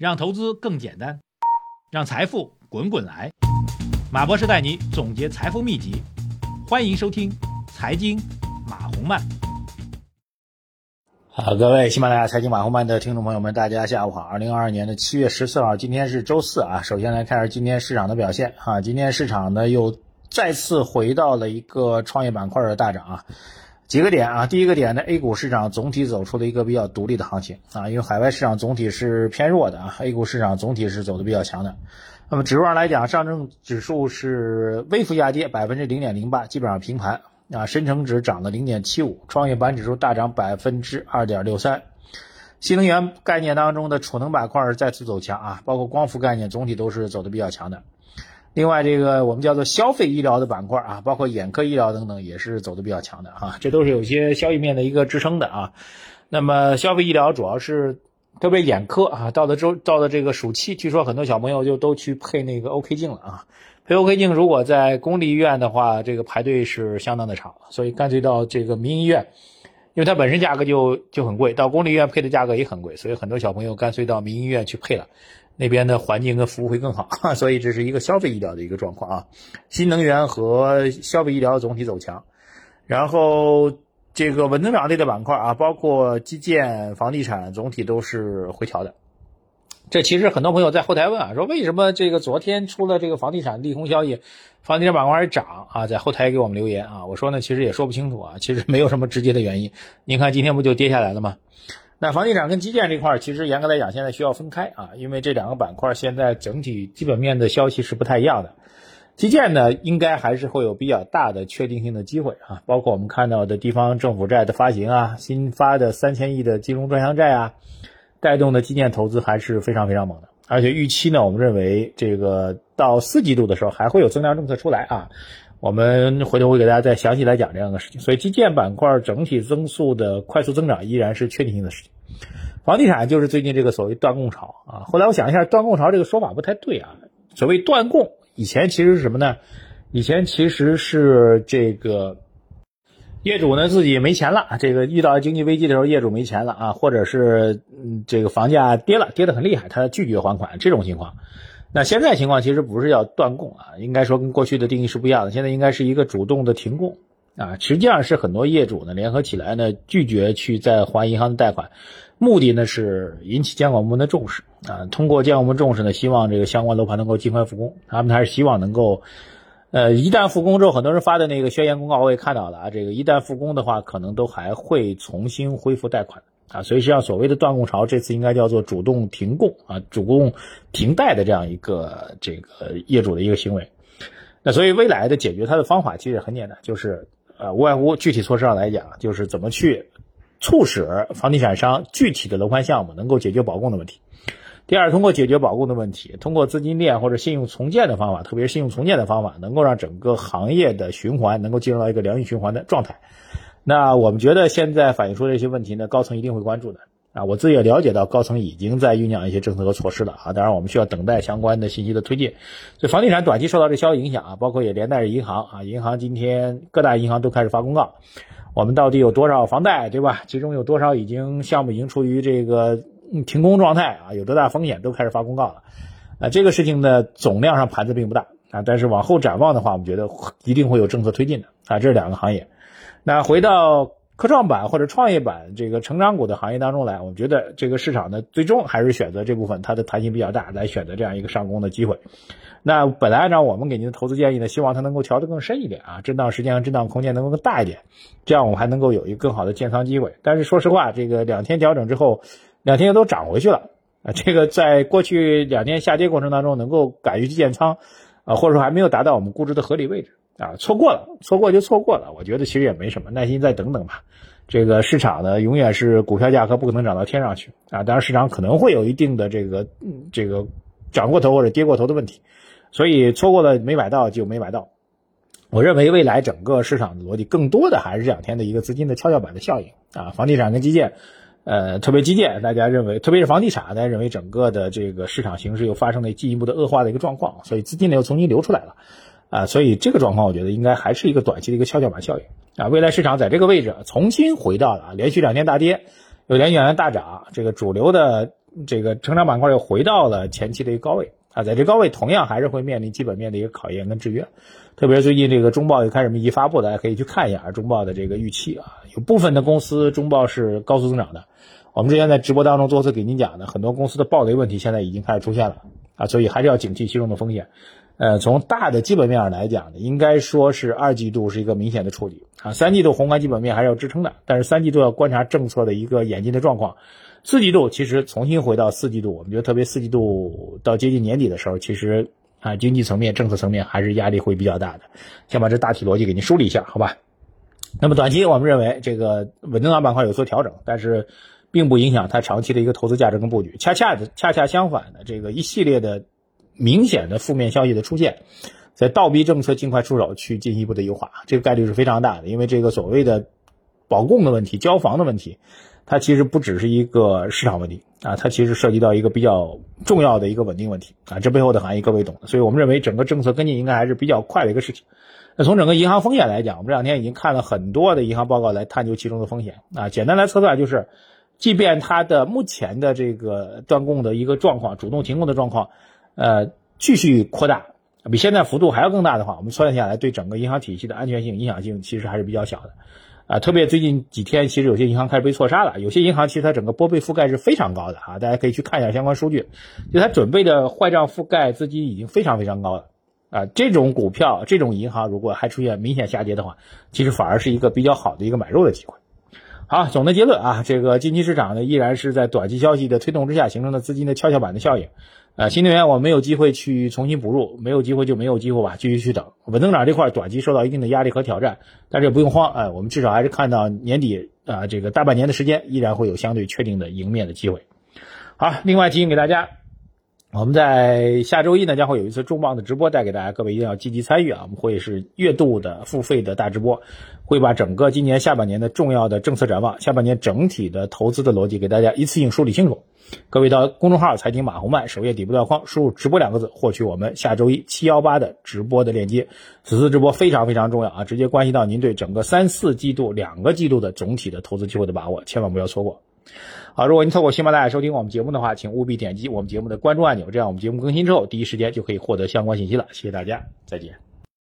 让投资更简单，让财富滚滚来。马博士带你总结财富秘籍，欢迎收听《财经马红漫》。好，各位喜马拉雅财经马红漫的听众朋友们，大家下午好。二零二二年的七月十四号，今天是周四啊。首先来看一下今天市场的表现啊。今天市场呢又再次回到了一个创业板块的大涨啊。几个点啊，第一个点呢，A 股市场总体走出了一个比较独立的行情啊，因为海外市场总体是偏弱的啊，A 股市场总体是走的比较强的。那么指数上来讲，上证指数是微幅下跌百分之零点零八，基本上平盘啊，深成指涨了零点七五，创业板指数大涨百分之二点六三。新能源概念当中的储能板块再次走强啊，包括光伏概念总体都是走的比较强的。另外，这个我们叫做消费医疗的板块啊，包括眼科医疗等等，也是走的比较强的啊，这都是有些消息面的一个支撑的啊。那么消费医疗主要是特别眼科啊，到了周到了这个暑期，据说很多小朋友就都去配那个 OK 镜了啊。配 OK 镜如果在公立医院的话，这个排队是相当的长，所以干脆到这个民营医院，因为它本身价格就就很贵，到公立医院配的价格也很贵，所以很多小朋友干脆到民营医院去配了。那边的环境跟服务会更好，所以这是一个消费医疗的一个状况啊。新能源和消费医疗总体走强，然后这个稳增长类的板块啊，包括基建、房地产，总体都是回调的。这其实很多朋友在后台问啊，说为什么这个昨天出了这个房地产利空消息，房地产板块还涨啊？在后台给我们留言啊，我说呢，其实也说不清楚啊，其实没有什么直接的原因。您看今天不就跌下来了吗？那房地产跟基建这块儿，其实严格来讲，现在需要分开啊，因为这两个板块现在整体基本面的消息是不太一样的。基建呢，应该还是会有比较大的确定性的机会啊，包括我们看到的地方政府债的发行啊，新发的三千亿的金融专项债啊，带动的基建投资还是非常非常猛的。而且预期呢，我们认为这个到四季度的时候还会有增量政策出来啊。我们回头会给大家再详细来讲这样的事情，所以基建板块整体增速的快速增长依然是确定性的事情。房地产就是最近这个所谓断供潮啊，后来我想一下，断供潮这个说法不太对啊。所谓断供，以前其实是什么呢？以前其实是这个业主呢自己没钱了，这个遇到经济危机的时候，业主没钱了啊，或者是嗯这个房价跌了，跌得很厉害，他拒绝还款这种情况。那现在情况其实不是要断供啊，应该说跟过去的定义是不一样的。现在应该是一个主动的停供啊，实际上是很多业主呢联合起来呢拒绝去再还银行的贷款，目的呢是引起监管部门的重视啊。通过监管部门重视呢，希望这个相关楼盘能够尽快复工。他们还是希望能够，呃，一旦复工之后，很多人发的那个宣言公告我也看到了啊，这个一旦复工的话，可能都还会重新恢复贷款。啊，所以实际上所谓的断供潮，这次应该叫做主动停供啊，主动停贷的这样一个这个业主的一个行为。那所以未来的解决它的方法其实很简单，就是呃无外乎具体措施上来讲，就是怎么去促使房地产商具体的楼盘项目能够解决保供的问题。第二，通过解决保供的问题，通过资金链或者信用重建的方法，特别是信用重建的方法，能够让整个行业的循环能够进入到一个良性循环的状态。那我们觉得现在反映出这些问题呢，高层一定会关注的啊。我自己也了解到，高层已经在酝酿一些政策和措施了啊。当然，我们需要等待相关的信息的推进。所以，房地产短期受到这消息影响啊，包括也连带着银行啊。银行今天各大银行都开始发公告，我们到底有多少房贷，对吧？其中有多少已经项目已经处于这个停工状态啊？有多大风险都开始发公告了。啊，这个事情呢，总量上盘子并不大啊，但是往后展望的话，我们觉得一定会有政策推进的啊。这是两个行业。那回到科创板或者创业板这个成长股的行业当中来，我们觉得这个市场呢，最终还是选择这部分它的弹性比较大，来选择这样一个上攻的机会。那本来按照我们给您的投资建议呢，希望它能够调得更深一点啊，震荡时间和震荡空间能够更大一点，这样我们还能够有一个更好的建仓机会。但是说实话，这个两天调整之后，两天又都涨回去了啊，这个在过去两天下跌过程当中，能够敢于去建仓啊，或者说还没有达到我们估值的合理位置。啊，错过了，错过就错过了。我觉得其实也没什么，耐心再等等吧。这个市场呢，永远是股票价格不可能涨到天上去啊。当然，市场可能会有一定的这个这个涨过头或者跌过头的问题，所以错过了没买到就没买到。我认为未来整个市场的逻辑更多的还是这两天的一个资金的跷跷板的效应啊。房地产跟基建，呃，特别基建，大家认为，特别是房地产，大家认为整个的这个市场形势又发生了进一步的恶化的一个状况，所以资金呢又重新流出来了。啊，所以这个状况我觉得应该还是一个短期的一个跷跷板效应啊。未来市场在这个位置重新回到了连续两天大跌，又连续两天大涨，这个主流的这个成长板块又回到了前期的一个高位啊，在这高位同样还是会面临基本面的一个考验跟制约。特别是最近这个中报又开始密集发布，大家可以去看一下中报的这个预期啊，有部分的公司中报是高速增长的。我们之前在直播当中多次给您讲的，很多公司的暴雷问题现在已经开始出现了啊，所以还是要警惕其中的风险。呃，从大的基本面上来讲呢，应该说是二季度是一个明显的触底啊，三季度宏观基本面还是要支撑的，但是三季度要观察政策的一个演进的状况。四季度其实重新回到四季度，我们觉得特别四季度到接近年底的时候，其实啊经济层面、政策层面还是压力会比较大的。先把这大体逻辑给您梳理一下，好吧？那么短期我们认为这个稳增长板块有所调整，但是。并不影响它长期的一个投资价值跟布局，恰恰的恰恰相反的，这个一系列的明显的负面消息的出现，在倒逼政策尽快出手去进一步的优化，这个概率是非常大的。因为这个所谓的保供的问题、交房的问题，它其实不只是一个市场问题啊，它其实涉及到一个比较重要的一个稳定问题啊，这背后的含义各位懂的。所以我们认为整个政策跟进应该还是比较快的一个事情。那从整个银行风险来讲，我们这两天已经看了很多的银行报告来探究其中的风险啊，简单来测算就是。即便它的目前的这个断供的一个状况，主动停供的状况，呃，继续扩大，比现在幅度还要更大的话，我们算下来对整个银行体系的安全性影响性其实还是比较小的，啊，特别最近几天，其实有些银行开始被错杀了，有些银行其实它整个拨备覆盖是非常高的啊，大家可以去看一下相关数据，就它准备的坏账覆盖资金已经非常非常高了，啊，这种股票、这种银行如果还出现明显下跌的话，其实反而是一个比较好的一个买入的机会。好，总的结论啊，这个近期市场呢依然是在短期消息的推动之下形成的资金的跷跷板的效应，呃，新能源我没有机会去重新补入，没有机会就没有机会吧，继续去等。稳增长这块短期受到一定的压力和挑战，但是也不用慌，哎，我们至少还是看到年底啊这个大半年的时间依然会有相对确定的赢面的机会。好，另外提醒给大家。我们在下周一呢，将会有一次重磅的直播带给大家，各位一定要积极参与啊！我们会是月度的付费的大直播，会把整个今年下半年的重要的政策展望、下半年整体的投资的逻辑给大家一次性梳理清楚。各位到公众号“财经马红漫”首页底部条框输入“直播”两个字，获取我们下周一七幺八的直播的链接。此次直播非常非常重要啊，直接关系到您对整个三四季度两个季度的总体的投资机会的把握，千万不要错过。好，如果您透过喜马拉雅收听我们节目的话，请务必点击我们节目的关注按钮，这样我们节目更新之后，第一时间就可以获得相关信息了。谢谢大家，再见。